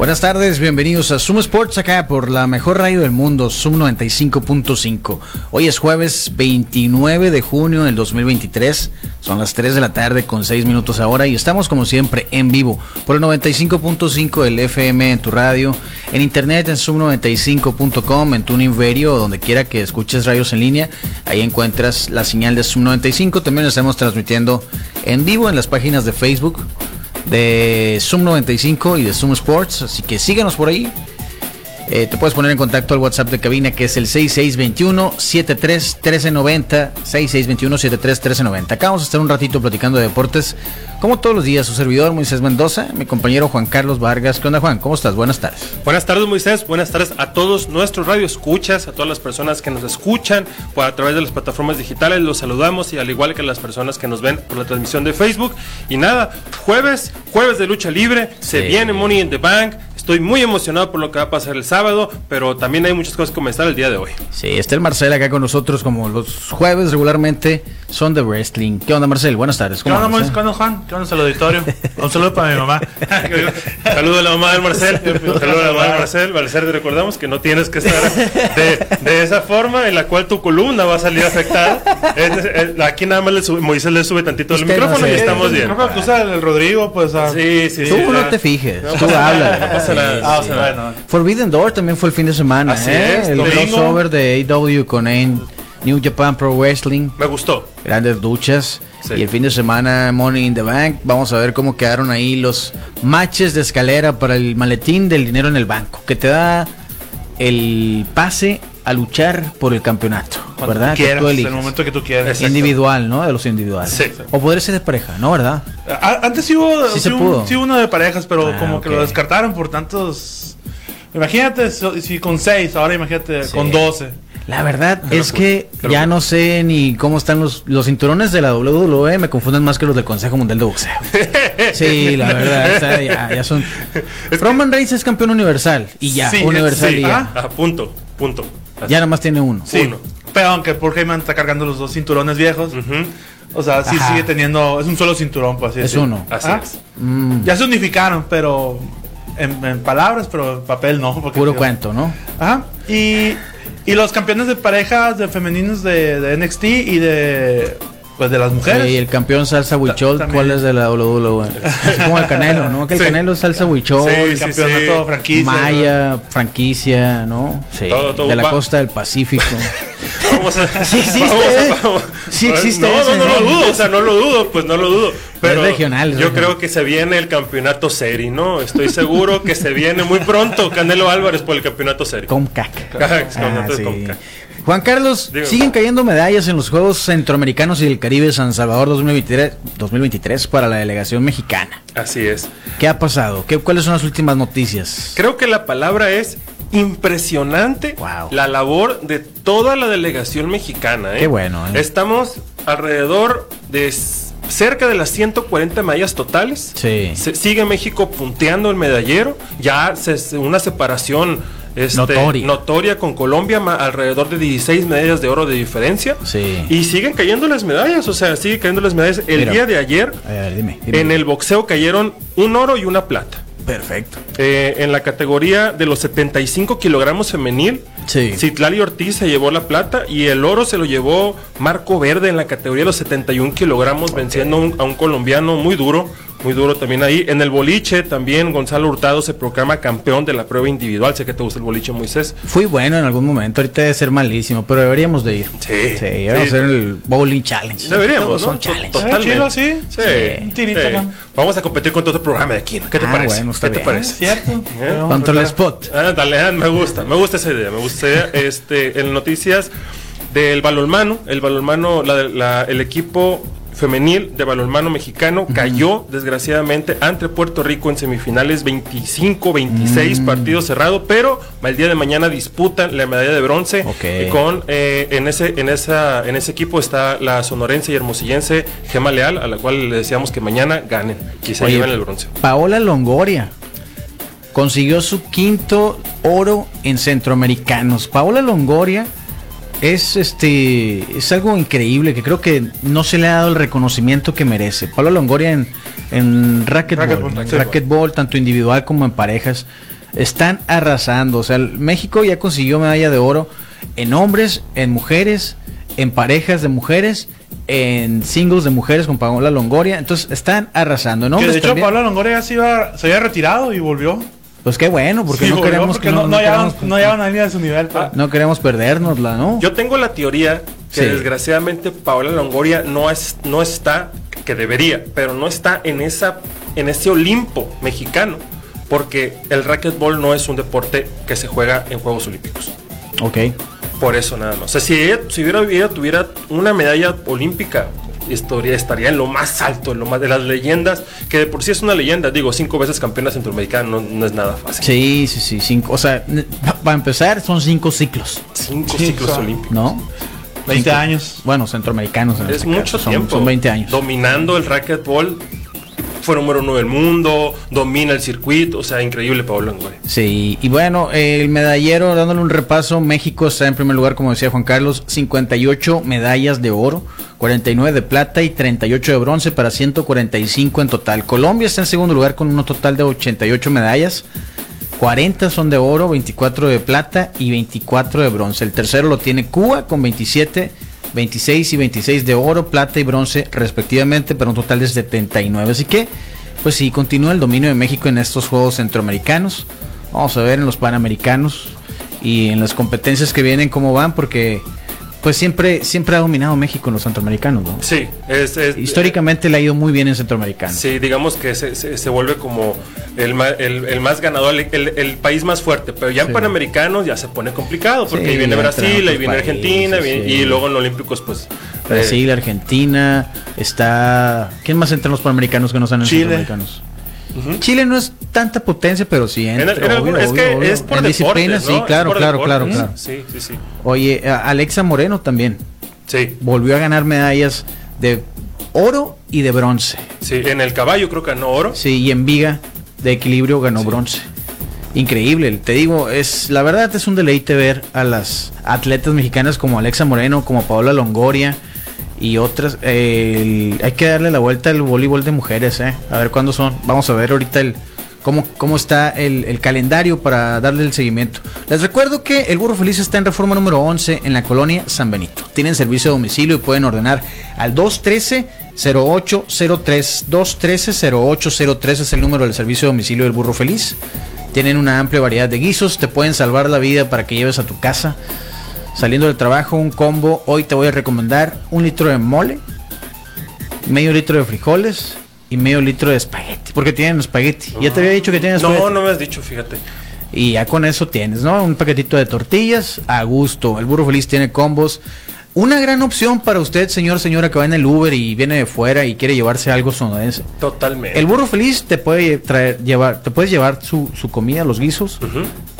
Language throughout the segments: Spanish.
Buenas tardes, bienvenidos a Zoom Sports acá por la mejor radio del mundo, Zoom 95.5. Hoy es jueves 29 de junio del 2023, son las 3 de la tarde con 6 minutos ahora y estamos como siempre en vivo por el 95.5 del FM en tu radio, en internet en zoom95.com, en tu Radio donde quiera que escuches radios en línea, ahí encuentras la señal de Zoom 95, también estamos transmitiendo en vivo en las páginas de Facebook de Zoom 95 y de Zoom Sports. Así que síganos por ahí. Eh, te puedes poner en contacto al WhatsApp de cabina que es el 6621-731390. 6621-731390. Acá vamos a estar un ratito platicando de deportes. Como todos los días, su servidor Moisés Mendoza, mi compañero Juan Carlos Vargas. ¿Qué onda, Juan? ¿Cómo estás? Buenas tardes. Buenas tardes, Moisés. Buenas tardes a todos nuestros radioescuchas, a todas las personas que nos escuchan por a través de las plataformas digitales. Los saludamos y al igual que las personas que nos ven por la transmisión de Facebook. Y nada, jueves, jueves de lucha libre. Se viene Money in the Bank. Estoy muy emocionado por lo que va a pasar el sábado, pero también hay muchas cosas que comenzar el día de hoy. Sí, está el Marcel acá con nosotros, como los jueves regularmente son de wrestling. ¿Qué onda, Marcel? Buenas tardes. ¿Cómo ¿Qué onda, ¿Qué onda, Juan? ¿Qué onda, el auditorio? Un saludo para mi mamá. saludo a la mamá del Marcel. saludo a la mamá del Marcel. Marcel, te recordamos que no tienes que estar de, esa forma en la cual tu columna va a salir afectada. aquí nada más le sube, Moisés le sube tantito el micrófono y estamos bien. Tú sabes, el Rodrigo, pues. Ah. Sí, sí, Tú no te fijes. tú hablas. Ah, Forbidden Door también fue el fin de semana. ¿eh? El crossover de AW con New Japan Pro Wrestling. Me gustó. Grandes duchas. Y el fin de semana Money in the Bank. Vamos a ver cómo quedaron ahí los matches de escalera para el maletín del dinero en el banco. Que te da el pase a luchar por el campeonato, ¿verdad? en el momento que tú quieras. Individual, ¿no? De los individuales. Sí. O poder ser de pareja, ¿no? ¿Verdad? antes sí hubo, sí, sí, sí uno de parejas, pero ah, como que lo descartaron por tantos... Imagínate si con seis, ahora imagínate con doce. La verdad es que ya no sé ni cómo están los, los cinturones de la WWE, me confunden más que los del Consejo Mundial de Boxeo. Sí, la verdad, ya, ya, son... Roman Reigns es campeón universal y ya, universal y ya. Ah, punto, punto. Ya nada más tiene uno. Sí. Pero aunque Paul Heyman está cargando los dos cinturones viejos. O sea, sí sigue teniendo. Es un solo cinturón, pues así Es uno. Así ah, mm. Ya se unificaron, pero. En, palabras, pero en papel no. Puro cuento, ¿no? Ajá. Y, y los campeones de parejas de femeninos de, de NXT y de pues de las mujeres. Y el campeón salsa huichol, ¿cuál es de la WWE? Es como el Canelo, ¿no? Que el Canelo es salsa huichol. Sí, campeonato franquicia. Maya, franquicia, ¿no? Sí. de la costa del Pacífico. vamos a, sí existe. sí existe. No, no, no, lo dudo, o sea, no lo dudo, pues no lo dudo. Pero regional, yo creo que se viene el campeonato seri, ¿no? Estoy seguro que se viene muy pronto Canelo Álvarez por el campeonato seri. Comcac. Ah, sí. Juan Carlos, siguen cayendo medallas en los Juegos Centroamericanos y del Caribe San Salvador 2023, 2023 para la delegación mexicana. Así es. ¿Qué ha pasado? ¿Qué, ¿Cuáles son las últimas noticias? Creo que la palabra es impresionante la labor de toda la delegación mexicana. ¿eh? Qué bueno. ¿eh? Estamos alrededor de cerca de las 140 medallas totales. Sí. sigue México punteando el medallero. Ya se, una separación este, notoria. con Colombia, alrededor de 16 medallas de oro de diferencia. Sí. Y siguen cayendo las medallas, o sea, siguen cayendo las medallas. El día de ayer, en el boxeo cayeron un oro y una plata. Perfecto. Eh, en la categoría de los 75 kilogramos femenil, sí. Citlali Ortiz se llevó la plata y el oro se lo llevó Marco Verde en la categoría de los 71 kilogramos, venciendo a un colombiano muy duro, muy duro también ahí. En el boliche también Gonzalo Hurtado se proclama campeón de la prueba individual. Sé que te gusta el boliche, Moisés. Fui bueno en algún momento, ahorita debe ser malísimo, pero deberíamos de ir. Sí. Sí, deberíamos hacer el bowling challenge. Deberíamos, ¿no? Son challenge. Totalmente. sí. Sí. Vamos a competir con todo el programa de aquí. ¿Qué te ah, parece? Bueno, ¿Qué te parece? Cierto. ¿Eh? Contra el spot. Ah, dale, ah, me gusta, me gusta esa idea, me gusta esa idea. Este, en noticias del balonmano, el balonmano, la, la, el equipo femenil de balonmano mexicano cayó desgraciadamente ante Puerto Rico en semifinales 25-26 mm. partido cerrado, pero el día de mañana disputan la medalla de bronce con eh, en ese en esa en ese equipo está la sonorense y hermosillense Gema Leal, a la cual le decíamos que mañana ganen y se lleven el bronce. Paola Longoria consiguió su quinto oro en centroamericanos. Paola Longoria es este es algo increíble que creo que no se le ha dado el reconocimiento que merece. Paola Longoria en, en racquetball, tanto individual como en parejas, están arrasando. O sea, México ya consiguió medalla de oro en hombres, en mujeres, en parejas de mujeres en singles de mujeres con Paola Longoria. Entonces están arrasando. En de hecho, Paola Longoria se, iba, se había retirado y volvió. Pues qué bueno, porque no queremos que no, no, no, llevan, a alguien de su nivel. No queremos perdernosla, ¿no? Yo tengo la teoría que desgraciadamente Paola Longoria no es, no está, que debería, pero no está en esa, en ese Olimpo mexicano, porque el racquetball no es un deporte que se juega en Juegos Olímpicos. Ok. Por eso nada más. O sea, si ella, si hubiera, ella tuviera una medalla olímpica historia estaría en lo más alto, en lo más de las leyendas, que de por sí es una leyenda, digo, cinco veces campeona centroamericana no, no es nada fácil. Sí, sí, sí, cinco, o sea, para empezar son cinco ciclos. Cinco ciclos olímpicos. ¿No? 20 años. Bueno, centroamericanos. es este mucho tiempo. Son 20 años. Dominando el racquetball fue número uno del mundo, domina el circuito, o sea, increíble Pablo Longoria. Sí, y bueno, el medallero, dándole un repaso, México está en primer lugar, como decía Juan Carlos, 58 medallas de oro, 49 de plata y 38 de bronce para 145 en total. Colombia está en segundo lugar con un total de 88 medallas. 40 son de oro, 24 de plata y 24 de bronce. El tercero lo tiene Cuba con 27 26 y 26 de oro, plata y bronce respectivamente, para un total de 79. Así que, pues sí, continúa el dominio de México en estos Juegos Centroamericanos. Vamos a ver en los Panamericanos y en las competencias que vienen cómo van, porque pues siempre, siempre ha dominado México en los centroamericanos, ¿no? Sí, es, históricamente le ha ido muy bien en centroamericano. Sí, digamos que se, se, vuelve como el, el, más ganador, el, país más fuerte, pero ya en Panamericanos ya se pone complicado, porque ahí viene Brasil, ahí viene Argentina, y luego en Olímpicos, pues... Brasil, eh, Argentina, está... ¿Quién más entra en los Panamericanos que no están en Chile. Chile no es tanta potencia, pero sí entra, es que es por disciplina, sí, claro, claro, claro, claro. Sí, sí, sí. Oye, Alexa Moreno también. Sí. Volvió a ganar medallas de oro y de bronce. Sí, en el caballo creo que ganó oro. Sí, y en viga de equilibrio ganó bronce. Increíble, te digo, es la verdad es un deleite ver a las atletas mexicanas como Alexa Moreno, como Paola Longoria, y otras. hay que darle la vuelta al voleibol de mujeres, ¿eh? A ver cuándo son. Vamos a ver ahorita el cómo, cómo está el, calendario para darle el seguimiento. Les recuerdo que el Burro Feliz está en reforma número 11 en la colonia San Benito. Tienen servicio de domicilio y pueden ordenar al 213 0803 213 0803 es el número del servicio de domicilio del Burro Feliz. Tienen una amplia variedad de guisos, te pueden salvar la vida para que lleves a tu casa Saliendo del trabajo, un combo. Hoy te voy a recomendar un litro de mole, medio litro de frijoles y medio litro de espagueti. Porque tienen espagueti. Ya te había dicho que tienes No, no me has dicho, fíjate. Y ya con eso tienes, ¿no? Un paquetito de tortillas a gusto. El burro feliz tiene combos. Una gran opción para usted, señor, señora, que va en el Uber y viene de fuera y quiere llevarse algo sonorense. Totalmente. El burro feliz te puede traer, llevar, te puedes llevar su, comida, los guisos,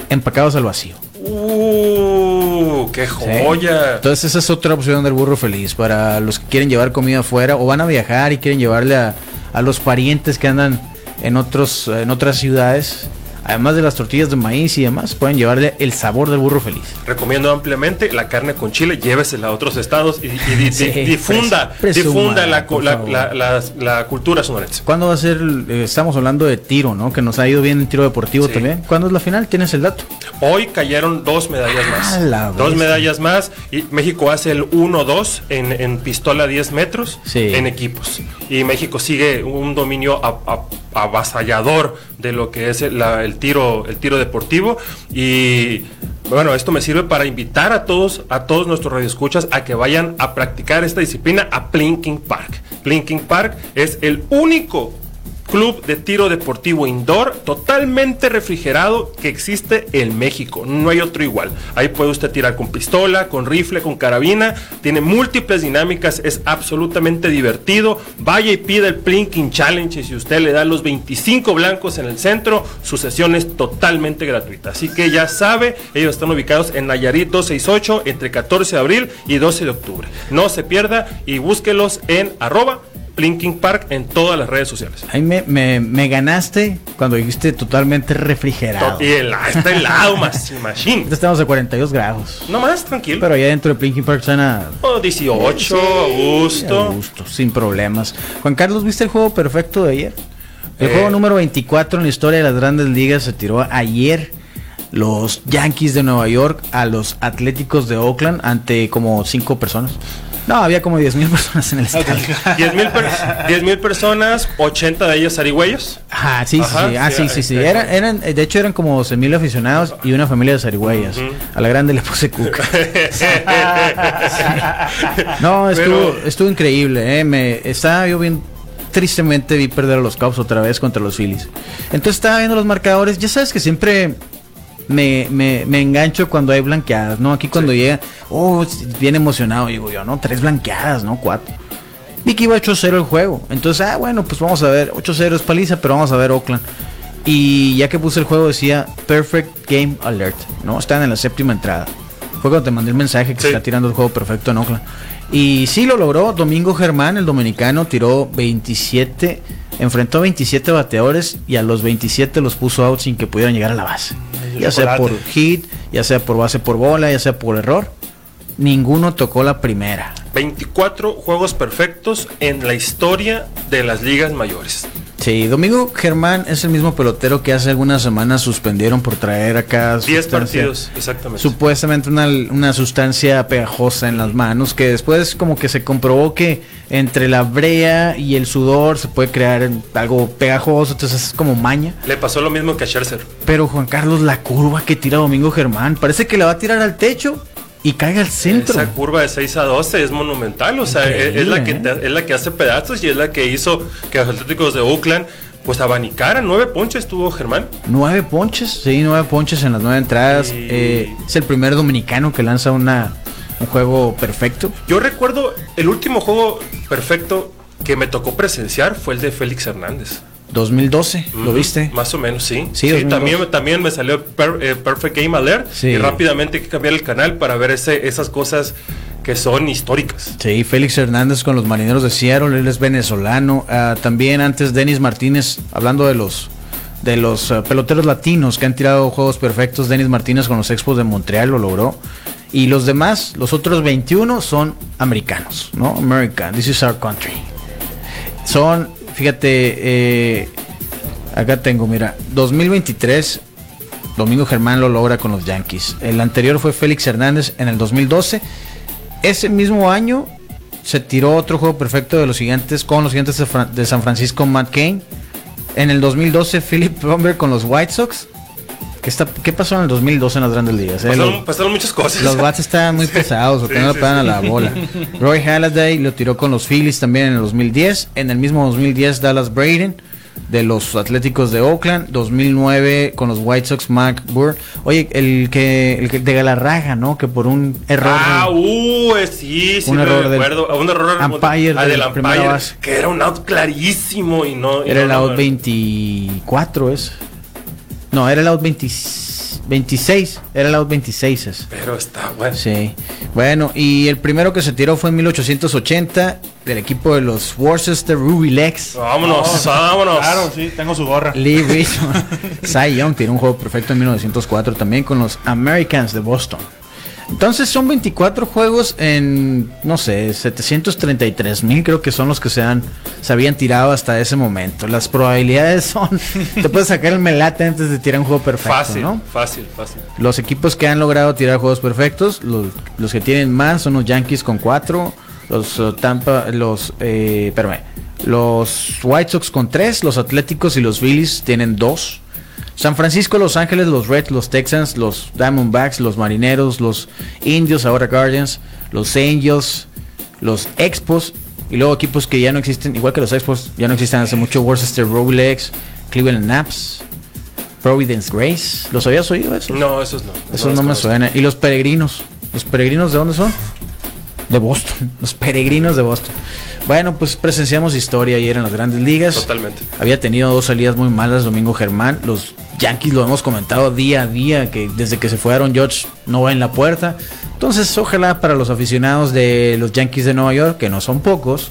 empacados al vacío. ¡Uh! ¡Qué joya! Entonces esa es otra opción del burro feliz para los que quieren llevar comida afuera o van a viajar y quieren llevarle a, a los parientes que andan en otros en otras ciudades además de las tortillas de maíz y demás, pueden llevarle el sabor del burro feliz. Recomiendo ampliamente la carne con chile, llévesela a otros estados y, difunda, difunda la, la, cultura sonorense. ¿Cuándo va a ser? Eh, estamos hablando de tiro, ¿no? Que nos ha ido bien en tiro deportivo también. ¿Cuándo es la final? ¿Tienes el dato? Hoy cayeron dos medallas más. dos medallas más y México hace el 1-2 en, pistola 10 metros en equipos. Y México sigue un dominio a avasallador de lo que es el, tiro, el tiro deportivo. Y bueno, esto me sirve para invitar a todos, a todos nuestros radioescuchas a que vayan a practicar esta disciplina a Plinking Park. Plinking Park es el único club de tiro deportivo indoor totalmente refrigerado que existe en México. No hay otro igual. Ahí puede usted tirar con pistola, con rifle, con carabina. Tiene múltiples dinámicas. Es absolutamente divertido. Vaya y pida el Plinking Challenge y si usted le da los 25 blancos en el centro, su sesión es totalmente gratuita. Así que ya sabe, ellos están ubicados en Nayarit 268 entre 14 de abril y 12 de octubre. No se pierda y búsquelos en arroba Linking Park en todas las redes sociales. Ahí me, me, ganaste cuando dijiste totalmente refrigerado. Y el, está helado, más machine. Estamos a 42 grados. No más, tranquilo. Pero allá dentro de Linking Park están a... 18, a gusto. A gusto, sin problemas. Juan Carlos, ¿viste el juego perfecto de ayer? El juego eh. número 24 en la historia de las grandes ligas se tiró ayer los Yankees de Nueva York a los Atléticos de Oakland ante como cinco personas. No, había como 10 mil personas en el estadio. 10 mil personas, 80 de ellas zarigüeyos. Ah, sí, sí, ah, sí, sí, sí. Eran, de hecho, eran como 11 mil aficionados y una familia de zarigüeyas. A la grande le puse cuca. no, estuvo, estuvo increíble. Eh. Me, estaba yo bien tristemente vi perder a los Cubs otra vez contra los Phillies. Entonces estaba viendo los marcadores. Ya sabes que siempre me, me, me, engancho cuando hay blanqueadas, ¿no? Aquí cuando llega, oh, bien emocionado, digo yo, ¿no? Tres blanqueadas, ¿no? Cuatro. Vi que iba 8-0 el juego. Entonces, ah, bueno, pues vamos a ver. 8-0 es paliza, pero vamos a ver Oakland. Y ya que puse el juego decía Perfect Game Alert, ¿no? Están en la séptima entrada. Fue cuando te mandé el mensaje que se está tirando el juego perfecto en Oakland. Y sí lo logró. Domingo Germán, el dominicano, tiró 27, enfrentó 27 bateadores y a los 27 los puso out sin que pudieran llegar a la base ya sea por hit, ya sea por base por bola, ya sea por error. Ninguno tocó la primera. 24 juegos perfectos en la historia de las ligas mayores. Sí, Domingo Germán es el mismo pelotero que hace algunas semanas suspendieron por traer acá 10 partidos, exactamente. Supuestamente una, una, sustancia pegajosa en las manos que después como que se comprobó que entre la brea y el sudor se puede crear algo pegajoso, entonces es como maña. Le pasó lo mismo que a Scherzer. Pero Juan Carlos, la curva que tira Domingo Germán, parece que la va a tirar al techo y caiga al centro. Esa curva de 6 a 12 es monumental, o sea, es, la que, ¿eh? es la que hace pedazos y es la que hizo que los Atléticos de Oakland pues abanicaran. Nueve ponches tuvo Germán. Nueve ponches, sí, nueve ponches en las nueve entradas. Eh, es el primer dominicano que lanza una, un juego perfecto. Yo recuerdo el último juego perfecto que me tocó presenciar fue el de Félix Hernández. 2012, ¿lo viste? Más o menos, sí. Sí, también, también me salió eh, Perfect Game Alert y rápidamente hay que cambiar el canal para ver ese, esas cosas que son históricas. Sí, Félix Hernández con los marineros de Seattle, él es venezolano. Ah, también antes Denis Martínez, hablando de los de los ah, peloteros latinos que han tirado juegos perfectos, Denis Martínez con los Expos de Montreal lo logró. Y los demás, los otros 21 son americanos, ¿no? American, this is our country. Son Fíjate, eh, acá tengo, mira, 2023, Domingo Germán lo logra con los Yankees. El anterior fue Félix Hernández en el 2012. Ese mismo año se tiró otro juego perfecto de los gigantes con los gigantes de, San Francisco, Matt Kane. En el 2012, Philip Romber con los White Sox. ¿Qué, está, ¿Qué pasó en el 2012 en las grandes ligas? Eh? Pasaron, muchas cosas. Los bats estaban muy pesados, porque no le pegan a la bola. Roy Halladay lo tiró con los Phillies también en el 2010. En el mismo 2010, Dallas Braden de los Atléticos de Oakland, 2009 con los White Sox, Mac Burr. Oye, el que, el que de Galarraga, ¿no? Que por un error. Ah, uh, sí, sí, un error recuerdo. un error ah, del, que era un out clarísimo y no. Era el out 24, es. No, era el out 26. Era el out 26. Es. Pero está bueno. Sí. Bueno, y el primero que se tiró fue en 1880 del equipo de los Worcester Ruby Legs. Vámonos, vámonos. Claro, sí, tengo su gorra. Lee Richmond. Cy Young tiene un juego perfecto en 1904 también con los Americans de Boston. Entonces son 24 juegos en, no sé, 733 mil creo que son los que se, han, se habían tirado hasta ese momento. Las probabilidades son, te puedes sacar el melate antes de tirar un juego perfecto. Fácil, ¿no? fácil, fácil. Los equipos que han logrado tirar juegos perfectos, los, los que tienen más son los Yankees con 4, los uh, Tampa, los, eh, los White Sox con 3, los Atléticos y los Phillies tienen 2. San Francisco, Los Ángeles, los Reds, los Texans, los Diamondbacks, los Marineros, los Indios, ahora Guardians, los Angels, los Expos Y luego equipos que ya no existen, igual que los Expos, ya no existen hace mucho. Worcester Rolex, Cleveland Naps, Providence Grace. ¿Los habías oído eso? No, esos no. Esos no, me suenan. ¿Y los peregrinos? ¿Los peregrinos de dónde son? De Boston. Los peregrinos de Boston. Bueno, pues presenciamos historia ayer en las grandes ligas. Totalmente. Había tenido dos salidas muy malas Domingo Germán. Los Yankees lo hemos comentado día a día, que desde que se fueron George no va en la puerta. Entonces, ojalá para los aficionados de los Yankees de Nueva York, que no son pocos,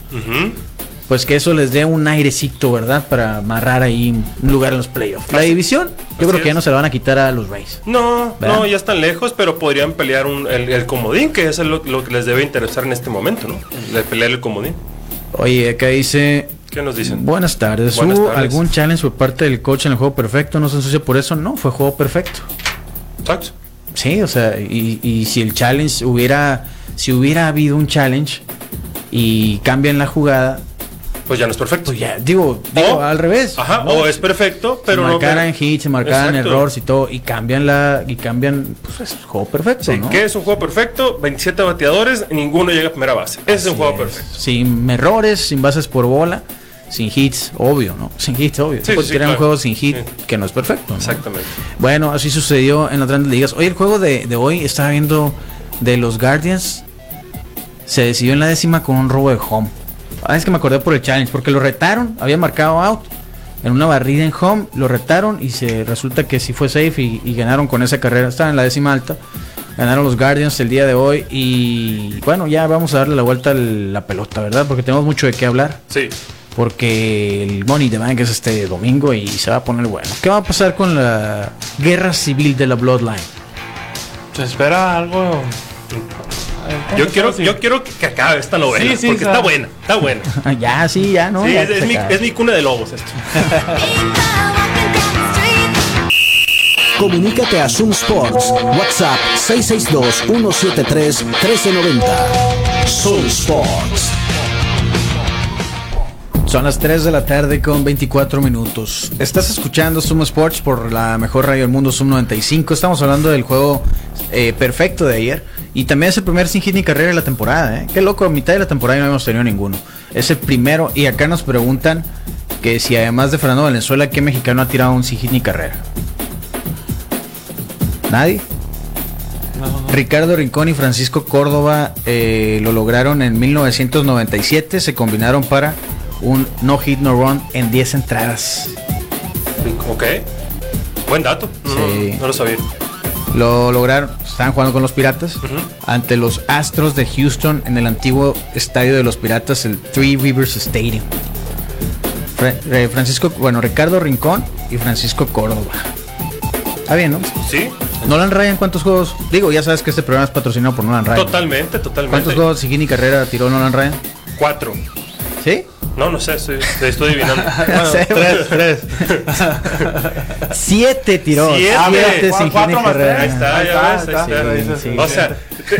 pues que eso les dé un airecito, ¿verdad? Para amarrar ahí un lugar en los playoffs. La división, yo creo que ya no se la van a quitar a los Rays. No, no, ya están lejos, pero podrían pelear el, comodín, que es lo, que les debe interesar en este momento, ¿no? De pelear el comodín. Oye, acá dice ¿Qué nos dicen? Buenas tardes. ¿Hubo algún challenge por parte del coach en el juego perfecto? ¿No se ensucia por eso? No, fue juego perfecto. Exacto. Sí, o sea, y, y, si el challenge hubiera, si hubiera habido un challenge y cambian la jugada, pues ya no es perfecto. Pues ya, digo, al revés. Ajá, o es perfecto, pero se marcaran hits, se marcaran errores y todo, y cambian la, y cambian, pues es juego perfecto. Sí, ¿qué es un juego perfecto? 27 bateadores, ninguno llega a primera base. Ese es un juego perfecto. Sin errores, sin bases por bola, sin hits, obvio, ¿no? Sin hits, obvio. Sí, sí, un juego sin hit que no es perfecto. Exactamente. Bueno, así sucedió en las grandes ligas. Hoy el juego de, de hoy estaba viendo de los Guardians. Se decidió en la décima con un robo de home. Ah, es que me acordé por el challenge, porque lo retaron, había marcado out en una barrida en home, lo retaron y se resulta que sí fue safe y, ganaron con esa carrera. Estaban en la décima alta, ganaron los Guardians el día de hoy y bueno, ya vamos a darle la vuelta a la pelota, ¿verdad? Porque tenemos mucho de qué hablar. Sí. Porque el Money the Bank es este domingo y se va a poner bueno. ¿Qué va a pasar con la guerra civil de la Bloodline? Se espera algo yo quiero, yo quiero que acabe esta novela, porque está buena, está buena. ya, sí, ya, ¿no? es, mi, es, mi, cuna de lobos esto. Comunícate a Zoom Sports. WhatsApp 662-173-1390. Zoom Sports. Son las 3 de la tarde con 24 minutos. Estás escuchando Zoom Sports por la mejor radio del mundo, Zoom 95. Estamos hablando del juego eh, perfecto de ayer. Y también es el primer sin hit ni carrera de la temporada. ¿eh? Qué loco, a mitad de la temporada no hemos tenido ninguno. Es el primero. Y acá nos preguntan que si además de Fernando Valenzuela, ¿qué mexicano ha tirado un sin hit ni carrera? ¿Nadie? Ricardo Rincón y Francisco Córdoba eh, lo lograron en 1997. Se combinaron para un no hit no run en 10 entradas. Ok. Buen dato. No, lo sabía. Lo lograron, estaban jugando con los Piratas ante los Astros de Houston en el antiguo estadio de los Piratas, el Three Rivers Stadium. Francisco, bueno, Ricardo Rincón y Francisco Córdoba. Está bien, ¿no? Sí. Nolan Ryan, ¿cuántos juegos? Digo, ya sabes que este programa es patrocinado por Nolan Ryan. Totalmente, totalmente. ¿Cuántos juegos y carrera tiró Nolan Ryan? Cuatro. ¿Sí? No, no sé, estoy, estoy adivinando. tres, tres. Siete tiró. Siete. Siete sin Cuatro más tres. Ahí está, ya ves. Ahí está. O sea,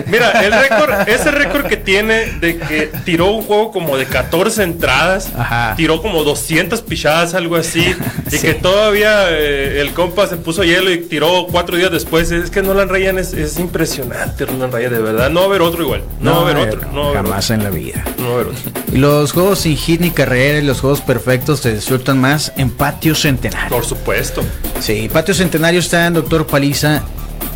Mira, el récord, ese récord que tiene de que tiró un juego como de 14 entradas, tiró como 200 pichadas, algo así, y que todavía eh, el compa se puso hielo y tiró cuatro días después. Es que Nolan Ryan es, es impresionante, Nolan Ryan, de verdad. No va a haber otro igual. No, va a haber otro. No jamás en la vida. No va a haber otro. Y los juegos sin hit ni carrera y los juegos perfectos se disfrutan más en Patio Centenario. Por supuesto. Sí, Patio Centenario está en Doctor Paliza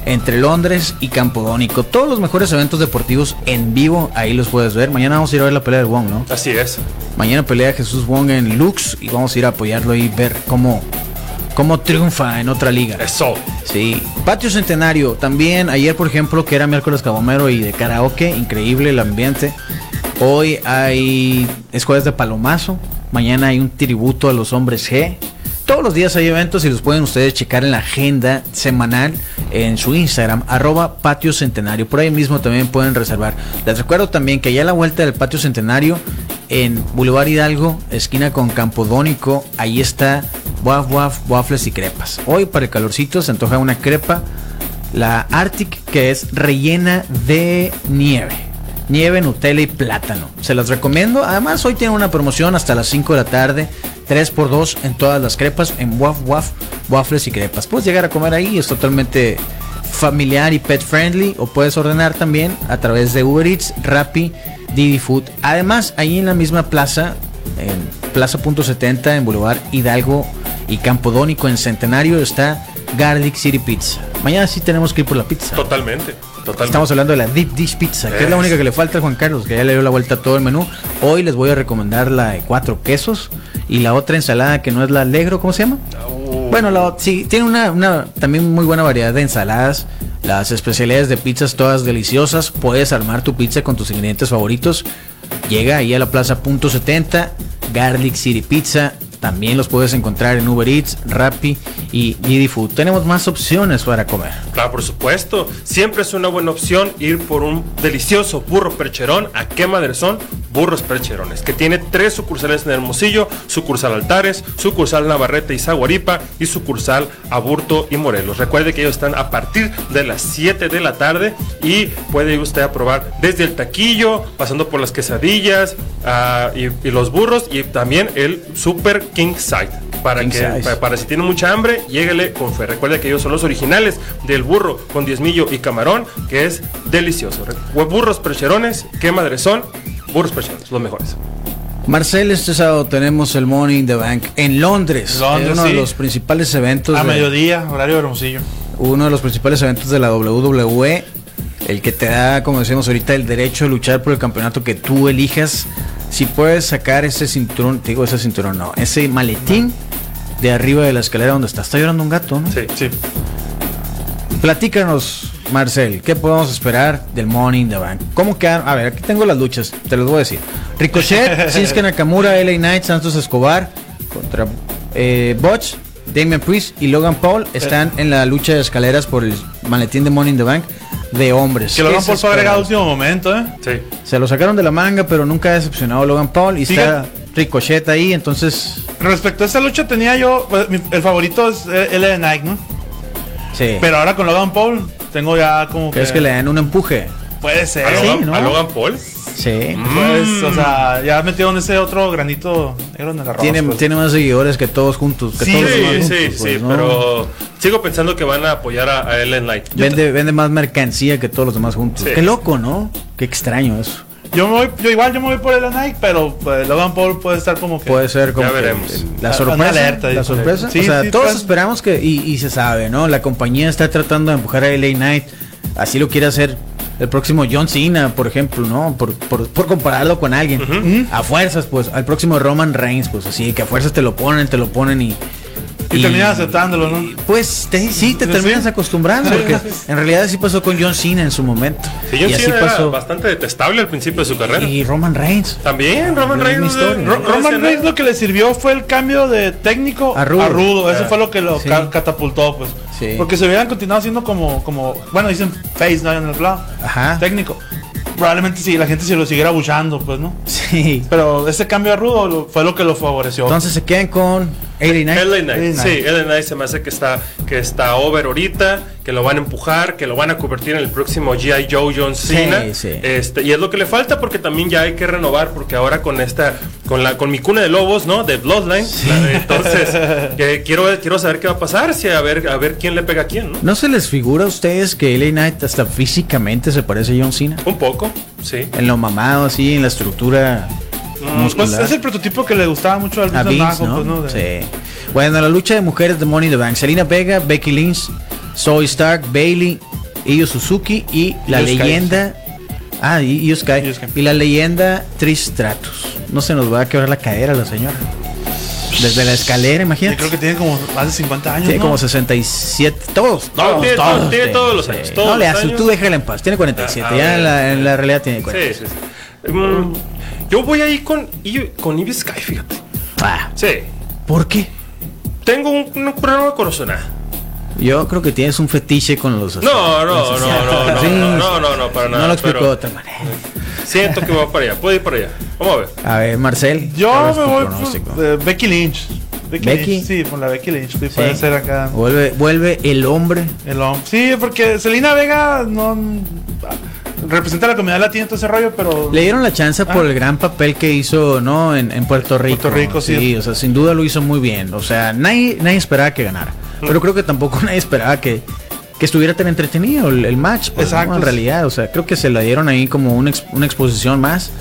entre Londres y Campodónico. Todos los mejores eventos deportivos en vivo, ahí los puedes ver. Mañana vamos a ir a ver la pelea de Wong, ¿no? Así es. Mañana pelea Jesús Wong en Lux y vamos a ir a apoyarlo y ver cómo, cómo triunfa en otra liga. Eso. Sí. Patio Centenario, también ayer, por ejemplo, que era miércoles cabomero y de karaoke, increíble el ambiente. Hoy hay escuelas de palomazo. Mañana hay un tributo a los hombres G. Todos los días hay eventos y los pueden ustedes checar en la agenda semanal en su Instagram, arroba patio centenario. Por ahí mismo también pueden reservar. Les recuerdo también que allá a la vuelta del patio centenario, en Boulevard Hidalgo, esquina con Campodónico, ahí está Waf Waf, waffles y crepas. Hoy para el calorcito se antoja una crepa, la Arctic, que es rellena de nieve nieve, Nutella y plátano. Se las recomiendo. Además, hoy tiene una promoción hasta las 5 de la tarde. 3x2 en todas las crepas, en Waf Waf, waffles y crepas. Puedes llegar a comer ahí, es totalmente familiar y pet friendly o puedes ordenar también a través de Uber Eats, Rappi, Didi Food. Además, ahí en la misma plaza, en Plaza Punto 70 en Boulevard Hidalgo y Campodónico en Centenario está Garlic City Pizza. Mañana sí tenemos que ir por la pizza. Totalmente. Totalmente. Estamos hablando de la Deep Dish Pizza, que es la única que le falta a Juan Carlos, que ya le dio la vuelta a todo el menú. Hoy les voy a recomendar la de cuatro quesos y la otra ensalada que no es la Alegro, ¿cómo se llama? Uh. Bueno, la, sí, tiene una, una también muy buena variedad de ensaladas. Las especialidades de pizzas todas deliciosas. Puedes armar tu pizza con tus ingredientes favoritos. Llega ahí a la plaza punto 70, Garlic City Pizza, también los puedes encontrar en Uber Eats, Rappi y Didi Food. Tenemos más opciones para comer. Claro, por supuesto. Siempre es una buena opción ir por un delicioso burro percherón. ¿A qué madre son? Burros percherones, que tiene tres sucursales en Hermosillo, sucursal Altares, sucursal Navarrete y Zaguaripa y sucursal Aburto y Morelos. Recuerde que ellos están a partir de las 7 de la tarde y puede usted aprobar desde el taquillo, pasando por las quesadillas ah, y, y, los burros y también el super King Side. Para que Para, si tiene mucha hambre, lléguele con fe. Recuerde que ellos son los originales del burro con diezmillo y camarón, que es delicioso. Burros percherones, qué madre son, burros percherones, los mejores. Marcel, este sábado tenemos el Money in the Bank en Londres. uno de los principales eventos. A mediodía, horario hermosillo. Uno de los principales eventos de la WWE. El que te da, como decimos ahorita, el derecho de luchar por el campeonato que tú elijas si puedes sacar ese cinturón, digo ese cinturón, no, ese maletín de arriba de la escalera donde está. Está llorando un gato, ¿no? Sí, sí. Platícanos, Marcel, ¿qué podemos esperar del Morning the Bank? ¿Cómo quedan? A ver, aquí tengo las luchas, te los voy a decir. Ricochet, Shinsuke Nakamura, LA Knight, Santos Escobar contra eh, Botch, Damian Priest y Logan Paul están en la lucha de escaleras por el maletín de Morning the Bank de hombres. Que Logan Paul fue agregado último momento, ¿eh? Sí. Se lo sacaron de la manga, pero nunca ha decepcionado Logan Paul y está Ricochet ahí, entonces. Respecto a esta lucha tenía yo, pues, el favorito es el de Nike, ¿no? Sí. Pero ahora con Logan Paul tengo ya como ¿Crees que... que le den un empuje? Puede ser. ¿A Logan, ¿A Logan Paul? Sí. Pues, o sea, ya metieron ese otro granito negro en el arroz. Tiene, pues. tiene más seguidores que todos juntos. Que sí, todos sí, juntos, sí, pues, ¿no? pero sigo pensando que van a apoyar a, a Ellen Knight. Vende, vende más mercancía que todos los demás juntos. Sí. Qué loco, ¿no? Qué extraño eso. Yo, me voy, yo igual yo me voy por el Nike, pero pues, Logan Paul puede estar como que. Puede ser como. Ya veremos. La sorpresa. Alerta, la sorpresa. Sí, o sea, sí, todos pues. esperamos que. Y, y, se sabe, ¿no? La compañía está tratando de empujar a LA Knight. Así lo quiere hacer el próximo John Cena, por ejemplo, ¿no? Por, por, por compararlo con alguien. Uh -huh. A fuerzas, pues, al próximo Roman Reigns, pues así, que a fuerzas te lo ponen, te lo ponen y. Y, y terminas aceptándolo, ¿no? Pues te, sí, te terminas acostumbrando. Porque en realidad sí pasó con John Cena en su momento. Sí, John y así Cena pasó. Era bastante detestable al principio de su carrera. Y Roman Reigns. También, Roman Reigns. Historia, Ro Roman Reigns lo que le sirvió fue el cambio de técnico a rudo. A rudo. Eso fue lo que lo sí. ca catapultó, pues. Sí. Porque se hubieran continuado haciendo como, como bueno, dicen face, ¿no? En el lado. Ajá. Técnico probablemente sí, la gente se lo siguiera buchando, pues, ¿no? Sí. Pero ese cambio a rudo fue lo que lo favoreció. Entonces se quedan con LA Knight. LA Knight, sí, LA Knight se me hace que está, que está over ahorita, que lo van a empujar, que lo van a convertir en el próximo G.I. Joe John Cena. Sí, sí. Este, y es lo que le falta porque también ya hay que renovar, porque ahora con esta, con la, con mi cuna de lobos, ¿no? De Bloodline. Sí. Entonces, que quiero, quiero saber qué va a pasar, si a ver, a ver quién le pega a quién, ¿no? ¿No se les figura a ustedes que LA Knight hasta físicamente se parece a John Cena? Un poco, sí. En lo mamado, así, en la estructura. Pues es el prototipo que le gustaba mucho al a Vince, ¿no? Pues, ¿no? De... Sí. Bueno, la lucha de mujeres de Money in the Bank. Selena Vega, Becky Lynch, Zoe Stark, Bailey, Io Suzuki y la leyenda. Ah, y Io Sky. Y la leyenda Trish Stratus. No se nos va a quebrar la cadera la señora. Desde la escalera, imagínate. Yo creo que tiene como más de 50 años. Tiene ¿no? como 67. Todos, todos, tiene, todos. Tiene todos los años. Sí. Todos no le haces, tú déjala en paz. Tiene 47. Ah, ya en la, en la, realidad tiene 47. Sí, sí, sí. Mm, yo voy ahí con, con Ivy Sky, fíjate. Ah. Sí. ¿Por qué? Tengo un, un problema con Osuna. Yo creo que tienes un fetiche con los. No, no, no, no, no, Sí, no, no, no, no, para nada. No lo explico pero de otra manera. Siento que va para allá. Puede ir para allá. Vamos a ver. A ver, Marcel. Yo ¿cuál es me voy pronóstico? por eh, Becky Lynch. Becky, Becky. Lynch, sí, por la Becky Lynch. Sí, Sí. puede ser acá. Vuelve, vuelve el hombre. El hombre. Sí, porque Selena Vega no representa la comunidad latina todo ese rollo, pero Le dieron la chance por Ah. el gran papel que hizo, ¿no? En, en Puerto Rico. Puerto Rico, sí. o sea, sin duda lo hizo muy bien. O sea, nadie, nadie esperaba que ganara. Pero creo que tampoco nadie esperaba que, que estuviera tan entretenido el, match. Pues, Exacto. En realidad, o sea, creo que se la dieron ahí como una, una exposición más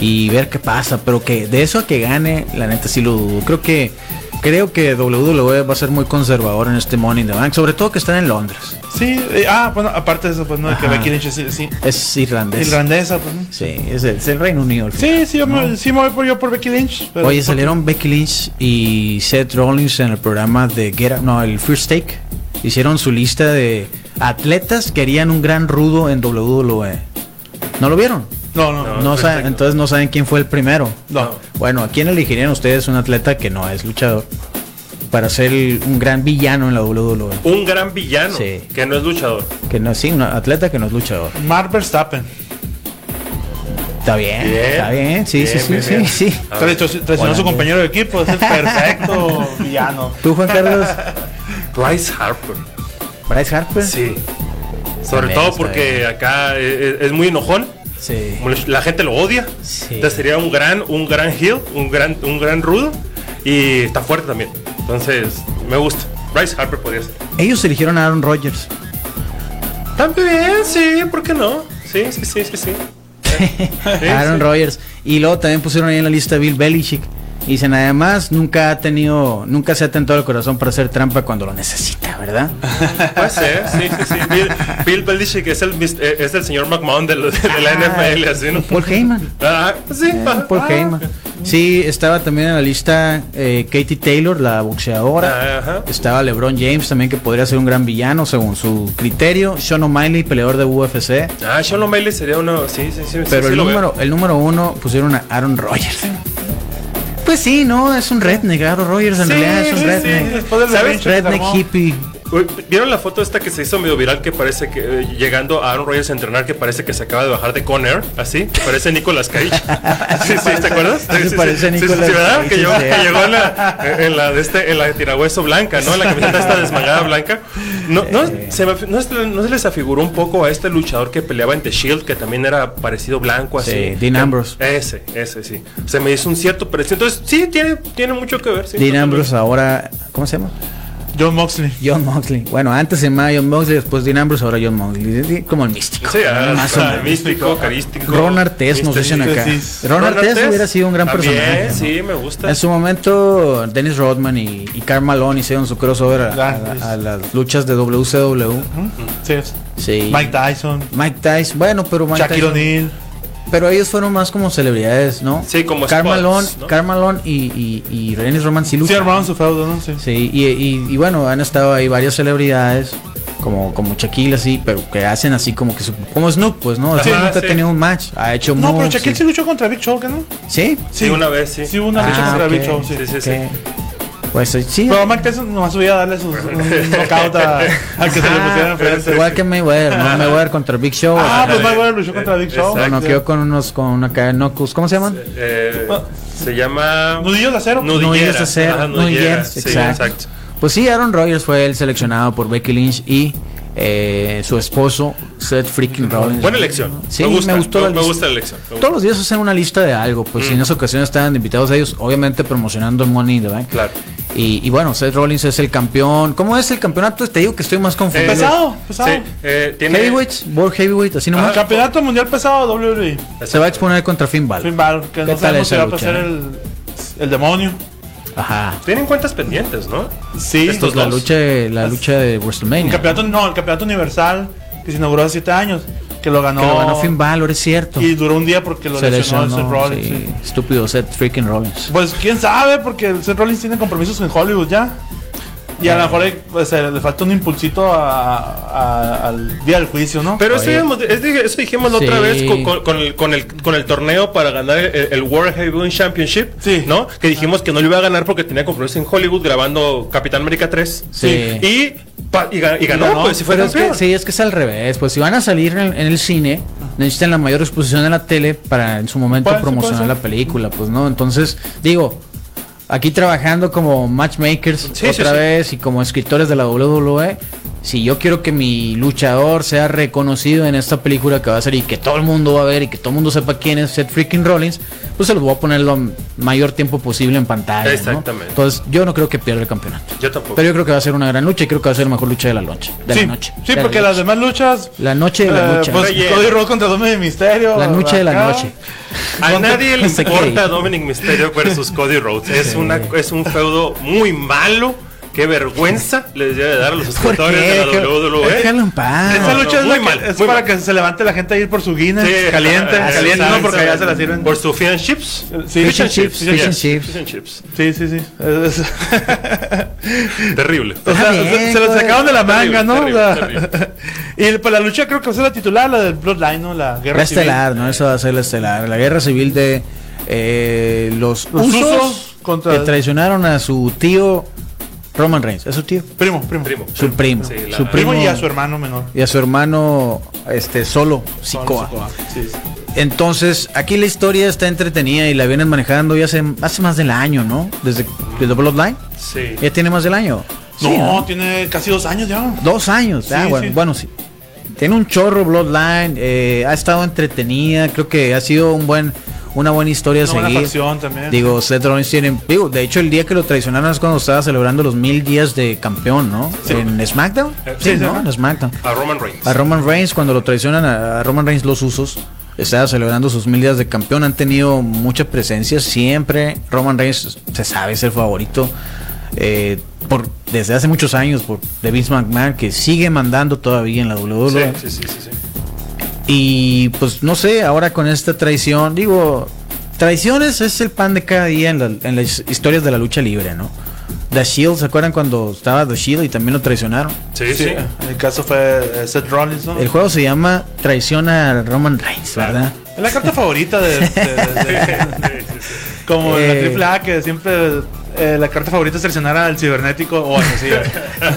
y ver qué pasa. Pero que de eso a que gane, la neta sí lo dudo. Creo que creo que WWE va a ser muy conservador en este Money in the Bank, sobre todo que están en Londres. Sí, eh, ah, bueno, aparte de eso, pues no, de que Becky Lynch es, sí, es irlandesa. Irlandesa, pues. ¿no? Sí, es el, es el, Reino Unido. Sí, sí, yo me, sí me voy por, yo por Becky Lynch. Oye, salieron Becky Lynch y Seth Rollins en el programa de Get Up, no, el First Take. Hicieron su lista de atletas que harían un gran rudo en WWE. ¿No lo vieron? No, no, no. saben, entonces no saben quién fue el primero. No. Bueno, ¿a quién elegirían ustedes un atleta que no es luchador? Para ser un gran villano en la WWE. Un gran villano. Sí. Que no es luchador. Que no, sí, un atleta que no es luchador. Mark Verstappen. Está bien, está bien, sí, sí, sí, sí, sí. Traicionó a su compañero de equipo, es el perfecto villano. ¿Tú, Juan Carlos? Bryce Harper. ¿Bryce Harper? Sí. Sobre todo porque acá eh, es muy enojón la gente lo odia. Entonces sería un gran, un gran heel, un gran, un gran rudo. Y está fuerte también. Entonces, me gusta. Bryce Harper podría ser. Ellos eligieron a Aaron Rodgers. También, sí, ¿por qué no? Sí, sí, sí, sí, sí. Aaron Rodgers. Y luego también pusieron ahí en la lista Bill Belichick. Y dicen, además, nunca ha tenido, nunca se ha tentado el corazón para hacer trampa cuando lo necesita, ¿verdad? Puede ser, sí, sí, sí. Bill, Belichick es el, eh, es el señor McMahon de, la NFL, así, ¿no? Paul Heyman. Ah, sí. Eh, Paul ah. Heyman. Sí, estaba también en la lista eh, Katie Taylor, la boxeadora. Estaba LeBron James también, que podría ser un gran villano según su criterio. Sean O'Malley, peleador de UFC. Ah, Sean O'Malley sería uno, sí, sí, sí. Pero el, número, el número uno pusieron a Aaron Rodgers. Pues sí, no, es un redneck, Aaron Rodgers en realidad es un redneck. ¿Sabes? Redneck hippie. ¿Vieron la foto esta que se hizo medio viral que parece que eh, llegando a Aaron Rodgers a entrenar que parece que se acaba de bajar de Conair? Así, que parece Nicolas Cage. sí, sí, ¿te acuerdas? Sí, sí, parece Nicolas ¿verdad? Que llegó, que llegó en, la, en la de este en la tirahueso blanca, ¿no? En la camiseta esta desmagada blanca. No, no, se no, no, se les afiguró un poco a este luchador que peleaba en The Shield, que también era parecido blanco así. Sí, Dean Ambrose. Ese, ese, sí. Se me hizo un cierto precio. Entonces, sí, tiene, tiene mucho que ver. Sí, Dean Ambrose ahora, ¿cómo se llama? John Moxley. John Moxley. Bueno, antes se llamaba John Moxley, después Dean Ambrose, ahora John Moxley. Como el místico. Sí, ah, más o menos. místico, carístico. Ron Artés nos dicen acá. Ron, Artés hubiera sido un gran personaje. Sí, me gusta. En su momento, Dennis Rodman y, y Karl Malone hicieron su crossover a, las luchas de WCW. Sí. sí. Mike Tyson. Mike Tyson. Bueno, pero Mike Shaquille O'Neal. Pero ellos fueron más como celebridades, ¿no? Sí, como Carmalón, ¿no? Carmalón y, y, y René Roman sí luchan. Sí, su feudo, ¿no? Sí, sí y, y, bueno, han estado ahí varias celebridades como como Shaquille así, pero que hacen así como que su, como Snoop, pues, ¿no? Así nunca ha tenido un match, ha hecho No, pero Shaquille sí. luchó contra Big Show, ¿qué no? ¿Sí? Sí, una vez, sí. Sí, una lucha ah, contra Big Show, sí. Sí, sí, pues sí. Pero Mike nomás subía a darle sus un knockout a, al que se le ah, pusiera enfrente. Igual que Mayweather, ¿no? Mayweather contra Big Show. Ah, pues Mayweather luchó contra Big Show. Bueno, quedó con unos, con una cadena Nocus. ¿Cómo se llaman? Eh, se llama... Nudillos de acero. Nudillos de acero. Nudillos, exacto. Pues sí, Aaron Rodgers fue el seleccionado por Becky Lynch y eh, su esposo, Seth Freaking Rollins. Buena elección. Sí, me, gusta, gustó me, gusta la elección. Todos los días hacen una lista de algo, pues mm. en esa ocasión estaban invitados a ellos, obviamente promocionando el Money in Claro. Y, y, bueno, Seth Rollins es el campeón. ¿Cómo es el campeonato? Te digo que estoy más confundido. Eh, pesado, pesado. Sí, eh, ¿tiene... Heavyweight, World Heavyweight, así nomás. campeonato mundial pesado WWE. Se va a exponer contra Finn Balor. Finn Balor, que no sabemos si va a pasar el, el demonio. Ajá. Tienen cuentas pendientes, ¿no? Sí. Estos la lucha, la lucha de WrestleMania. El campeonato, no, el campeonato universal que se inauguró hace 7 años. Que lo ganó. Que lo ganó Finn Balor, es cierto. Y duró un día porque lo lesionó, Seth Rollins. Sí. Estúpido Seth freaking Rollins. Pues quién sabe, porque Seth Rollins tiene compromisos en Hollywood ya. Y a lo mejor pues, le falta un impulsito al día del juicio, ¿no? Pero eso dijimos, eso dijimos otra vez con, el, con, el, con el torneo para ganar el, World Heavyweight Championship, sí. ¿no? Que dijimos que no lo iba a ganar porque tenía compromiso en Hollywood grabando Capitán América 3. Sí. Y, y, ganó, pues, si fue es que, Sí, es que es al revés. Pues si van a salir en, el cine, necesitan la mayor exposición en la tele para en su momento promocionar la película, pues, ¿no? Entonces, digo aquí trabajando como matchmakers otra vez y como escritores de la WWE, si yo quiero que mi luchador sea reconocido en esta película que va a ser y que todo el mundo va a ver y que todo el mundo sepa quién es Seth freaking Rollins, pues se los voy a poner lo mayor tiempo posible en pantalla. Exactamente. Entonces, yo no creo que pierda el campeonato. Yo tampoco. Pero yo creo que va a ser una gran lucha y creo que va a ser la mejor lucha de la noche. De sí, la noche. Sí, porque las demás luchas. La noche de la eh, lucha. Pues, Cody Rhodes contra Dominic Misterio. La noche de la noche. A nadie le importa Dominic Misterio versus Cody Rhodes. Es, una, es un feudo muy malo Qué vergüenza les debe dar a los espectadores de la WWE. Esa lucha es, para que se levante la gente a ir por su Guinness caliente, caliente, no porque ya se la sirven. Por su fish and chips. Sí, fish and chips. Fish and chips. Sí, sí, sí. terrible. se, lo sacaron de la manga, ¿no? y pues la lucha creo que va a ser la titular, la del Bloodline, ¿no? La guerra la estelar, ¿no? Eso va a ser la estelar. La guerra civil de eh, los, usos, contra... que traicionaron a su tío Roman Reigns, es su tío. Primo, primo. primo su primo. su primo y a su hermano menor. Y a su hermano este solo, Sikoa. Entonces, aquí la historia está entretenida y la vienen manejando ya hace, hace más del año, ¿no? Desde el Bloodline. Sí. Ya tiene más del año. No, tiene casi dos años ya. Dos años, ah, bueno, bueno, sí. Tiene un chorro Bloodline, eh, ha estado entretenida, creo que ha sido un buen una buena historia a seguir. Digo, Seth Rollins tiene. Digo, de hecho, el día que lo traicionaron es cuando estaba celebrando los mil días de campeón, ¿no? En SmackDown. Eh, sí, ¿no? En SmackDown. A Roman Reigns. A Roman Reigns, cuando lo traicionan a Roman Reigns los usos. Estaba celebrando sus mil días de campeón. Han tenido mucha presencia. Siempre Roman Reigns se sabe ser favorito. Eh, por, desde hace muchos años por de Vince McMahon que sigue mandando todavía en la WWE. Sí, sí, sí, sí. Y pues no sé, ahora con esta traición, digo, traiciones es el pan de cada día en, las historias de la lucha libre, ¿no? The Shield, ¿se acuerdan cuando estaba The Shield y también lo traicionaron? Sí, sí. El caso fue eh, Seth Rollins, El juego se llama Traición a Roman Reigns, ¿verdad? Es la carta favorita de... como la triple A que siempre eh, la carta favorita es seleccionar al cibernético o así.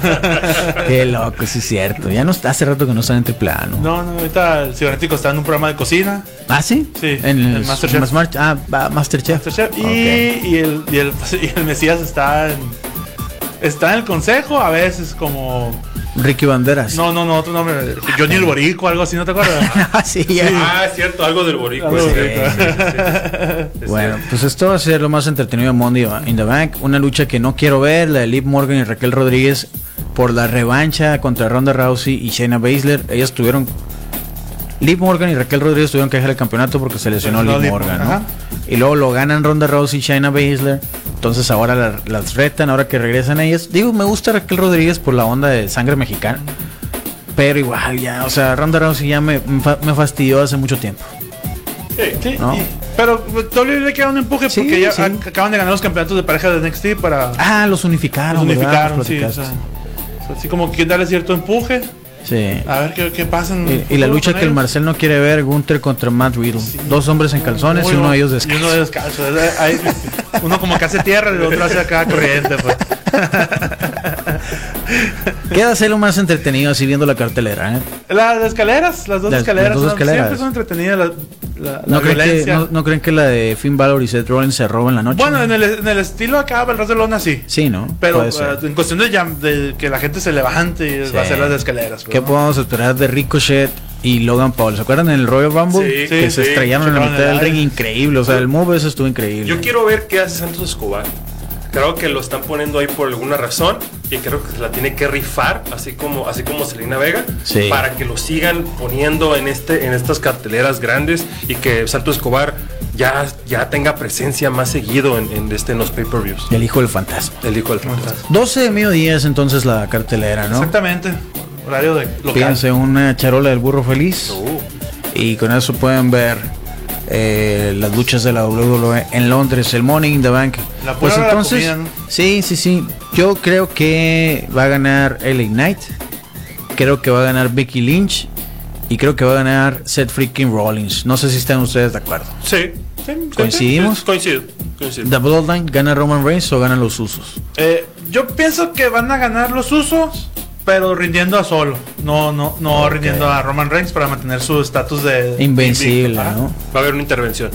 Qué loco, sí es cierto. Ya no está hace rato que no está en triple A, ¿no? No, no, ahorita el cibernético está en un programa de cocina. ¿Ah, sí? Sí. En el, Masterchef. ah, Masterchef. Masterchef. Y, y, el, y, el, y el Mesías está en, está en el consejo, a veces como Ricky Banderas. No, no, no, otro nombre. Johnny el Borico, algo así, ¿no te acuerdas? ah, sí, Ah, es cierto, algo del Borico. bueno, pues esto va a ser lo más entretenido de Monday in the Bank. Una lucha que no quiero ver, la de Liv Morgan y Raquel Rodríguez por la revancha contra Ronda Rousey y Shayna Baszler. Ellas tuvieron Liv Morgan y Raquel Rodríguez tuvieron que dejar el campeonato porque se lesionó Liv Morgan, ¿no? Y luego lo ganan Ronda Rousey y Shayna Baszler. Entonces ahora las retan, ahora que regresan ellas. Digo, me gusta Raquel Rodríguez por la onda de sangre mexicana. Pero igual, ya, o sea, Ronda Rousey ya me, me fastidió hace mucho tiempo. Sí, pero todavía le queda un empuje porque ya acaban de ganar los campeonatos de pareja de NXT para. Ah, los unificaron. Los unificaron, sí. así como que darle cierto empuje. Sí. A ver qué, qué pasa. Y, la lucha que el Marcel no quiere ver, Gunther contra Matt Riddle. Dos hombres en calzones y uno de ellos descalzo. Y uno de ellos descalzo. uno como que hace tierra y el otro hace acá corriente. Pues. Queda ser lo más entretenido así viendo la cartelera. ¿eh? Las escaleras, las dos escaleras, siempre son entretenidas. ¿No, creen que, no, creen que, la de Finn Balor y Seth Rollins se roban la noche? Bueno, en, el, en el, estilo acá, el de Lona sí. Sí, ¿no? Pero uh, en cuestión de, de, que la gente se levante y va a hacer las escaleras. ¿Qué podemos esperar de Ricochet y Logan Paul? ¿Se acuerdan en el Royal Rumble? Sí, que se estrellaron en la mitad del ring, increíble. O sea, el move ese estuvo increíble. Yo quiero ver qué hace Santos Escobar. Creo que lo están poniendo ahí por alguna razón y creo que se la tiene que rifar, así como, así como Selena Vega, para que lo sigan poniendo en, este, en estas carteleras grandes y que Santos Escobar ya, ya tenga presencia más seguido en, este, en los pay-per-views. El hijo del fantasma. El hijo del fantasma. 12 de mediodía es entonces la cartelera, ¿no? Exactamente. Horario de local. Fíjense, una charola del burro feliz. Uh. Y con eso pueden ver eh, las luchas de la WWE en Londres, el Morning in the Bank. pues entonces, sí, sí, sí. Yo creo que va a ganar LA Knight. Creo que va a ganar Becky Lynch. Y creo que va a ganar Seth Freaking Rollins. No sé si están ustedes de acuerdo. Sí. ¿Coincidimos? coincido, coincido. ¿The Bloodline gana Roman Reigns o ganan los usos? Eh, yo pienso que van a ganar los usos pero rindiendo a solo, no no no rindiendo a Roman Reigns para mantener su estatus de invencible, ¿no? Va a haber una intervención.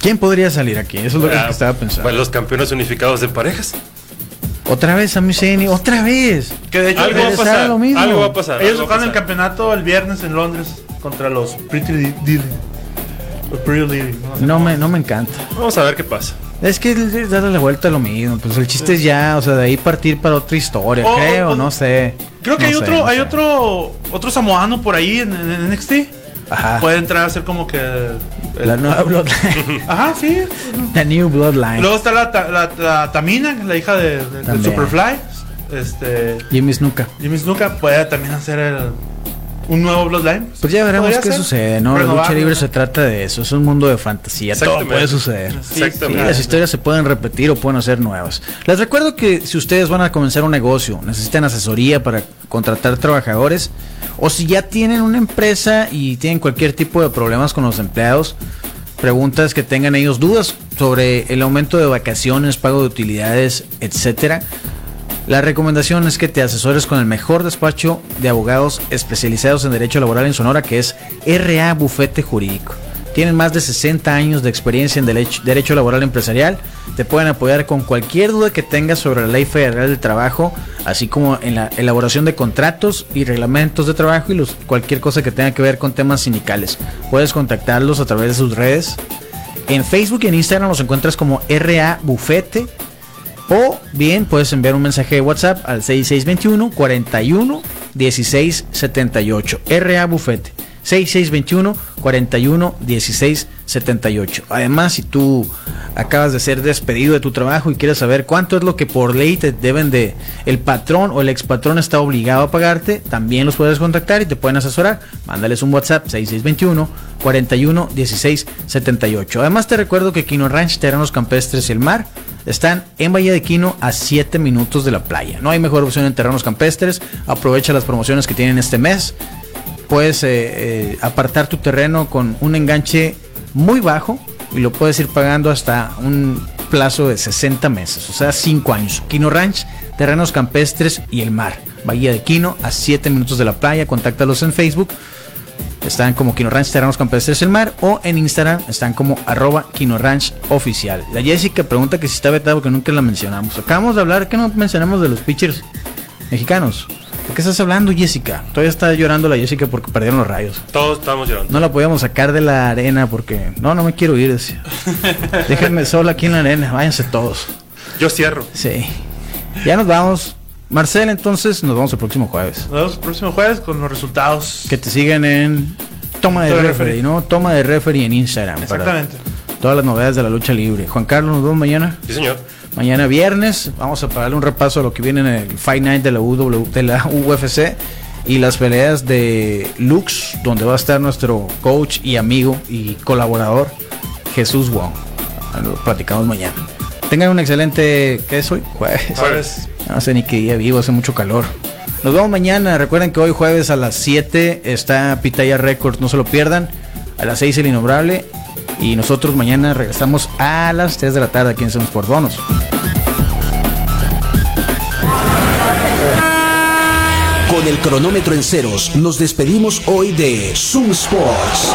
¿Quién podría salir aquí? Eso es lo que estaba pensando. Pues los campeones unificados de parejas. Otra vez a Ceni, otra vez. Que de hecho algo va a pasar. Lo mismo. Algo va a pasar. Ellos jugaron el campeonato el viernes en Londres contra los Pretty Little. No, me, no me encanta. Vamos a ver qué pasa. Es que darle la vuelta a lo mismo. Pues el chiste es ya, o sea, de ahí partir para otra historia, oh, creo, oh, no sé. Creo que hay otro, hay otro, otro samoano por ahí en, en NXT. Ajá. Puede entrar a ser como que. La nueva Bloodline. Ajá, sí. The New Bloodline. Luego está la, la, Tamina, la hija de, de, Superfly. Este. Jimmy Snuka. Jimmy Snuka puede también hacer el, un nuevo Bloodline. Pues ya veremos qué sucede, ¿no? La lucha libre se trata de eso, es un mundo de fantasía, todo puede suceder. Exactamente. las historias se pueden repetir o pueden hacer nuevas. Les recuerdo que si ustedes van a comenzar un negocio, necesitan asesoría para contratar trabajadores, o si ya tienen una empresa y tienen cualquier tipo de problemas con los empleados, preguntas que tengan ellos dudas sobre el aumento de vacaciones, pago de utilidades, etcétera la recomendación es que te asesores con el mejor despacho de abogados especializados en derecho laboral en Sonora, que es RA Bufete Jurídico. Tienen más de 60 años de experiencia en derecho, laboral empresarial. Te pueden apoyar con cualquier duda que tengas sobre la ley federal del trabajo, así como en la elaboración de contratos y reglamentos de trabajo y los, cualquier cosa que tenga que ver con temas sindicales. Puedes contactarlos a través de sus redes. En Facebook y en Instagram los encuentras como RA Bufete o bien puedes enviar un mensaje de WhatsApp al 6621 41 16 78. RA Bufete. 6621 41 16 78. Además, si tú acabas de ser despedido de tu trabajo y quieres saber cuánto es lo que por ley te deben de el patrón o el expatrón está obligado a pagarte, también los puedes contactar y te pueden asesorar. Mándales un WhatsApp 6621 41 16 78. Además, te recuerdo que Quino Ranch, Terrenos Campestres y el Mar están en Bahía de Quino a 7 minutos de la playa. No hay mejor opción en terrenos campestres. Aprovecha las promociones que tienen este mes. Puedes eh, eh, apartar tu terreno con un enganche muy bajo y lo puedes ir pagando hasta un plazo de 60 meses, o sea, 5 años. Quino Ranch, terrenos campestres y el mar. Bahía de Quino a 7 minutos de la playa. Contáctalos en Facebook están como Kino Ranch Terrenos Campestres El Mar o en Instagram están como arroba Kino Ranch Oficial. La Jessica pregunta que si está vetado que nunca la mencionamos. Acabamos de hablar que no mencionamos de los pitchers mexicanos. ¿De qué estás hablando, Jessica? Todavía está llorando la Jessica porque perdieron los rayos. Todos estamos llorando. No la podíamos sacar de la arena porque... No, no me quiero ir, decía. Déjenme sola aquí en la arena, váyanse todos. Yo cierro. Sí. Ya nos vamos. Marcel, entonces nos vemos el próximo jueves. Nos vemos el próximo jueves con los resultados. Que te siguen en Toma de referee, ¿no? Toma de referee en Instagram. Exactamente. todas las novedades de la lucha libre. Juan Carlos, nos vemos mañana. Sí, señor. Mañana viernes vamos a darle un repaso a lo que viene en el Fight Night de la, de la UFC y las peleas de Lux, donde va a estar nuestro coach y amigo y colaborador Jesús Wong. Lo platicamos mañana. Tengan un excelente, ¿qué es hoy? Jueves. No sé ni qué día vivo, hace mucho calor. Nos vemos mañana. Recuerden que hoy jueves a las 7 está Pitaya Records, no se lo pierdan. A las 6 el Innombrable. Y nosotros mañana regresamos a las 3 de la tarde aquí en Somos por Bonos. Con el cronómetro en ceros, nos despedimos hoy de Zoom Sports.